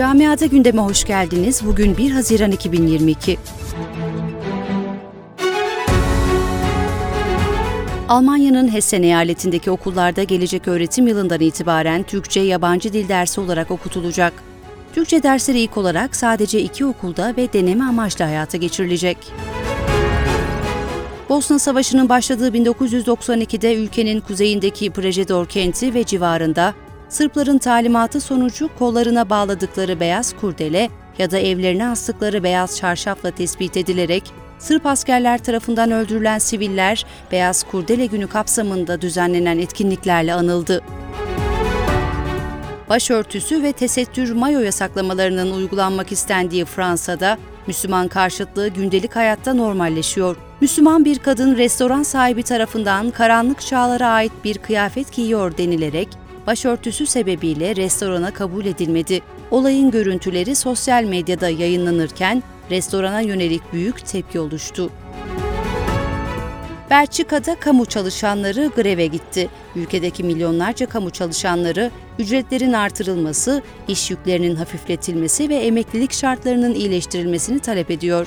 Camiada gündeme hoş geldiniz. Bugün 1 Haziran 2022. Almanya'nın Hessen eyaletindeki okullarda gelecek öğretim yılından itibaren Türkçe yabancı dil dersi olarak okutulacak. Türkçe dersleri ilk olarak sadece iki okulda ve deneme amaçlı hayata geçirilecek. Bosna Savaşı'nın başladığı 1992'de ülkenin kuzeyindeki Prejedor kenti ve civarında Sırpların talimatı sonucu kollarına bağladıkları beyaz kurdele ya da evlerine astıkları beyaz çarşafla tespit edilerek Sırp askerler tarafından öldürülen siviller Beyaz Kurdele Günü kapsamında düzenlenen etkinliklerle anıldı. Başörtüsü ve tesettür mayo yasaklamalarının uygulanmak istendiği Fransa'da Müslüman karşıtlığı gündelik hayatta normalleşiyor. Müslüman bir kadın restoran sahibi tarafından karanlık çağlara ait bir kıyafet giyiyor denilerek başörtüsü sebebiyle restorana kabul edilmedi. Olayın görüntüleri sosyal medyada yayınlanırken restorana yönelik büyük tepki oluştu. Belçika'da kamu çalışanları greve gitti. Ülkedeki milyonlarca kamu çalışanları ücretlerin artırılması, iş yüklerinin hafifletilmesi ve emeklilik şartlarının iyileştirilmesini talep ediyor.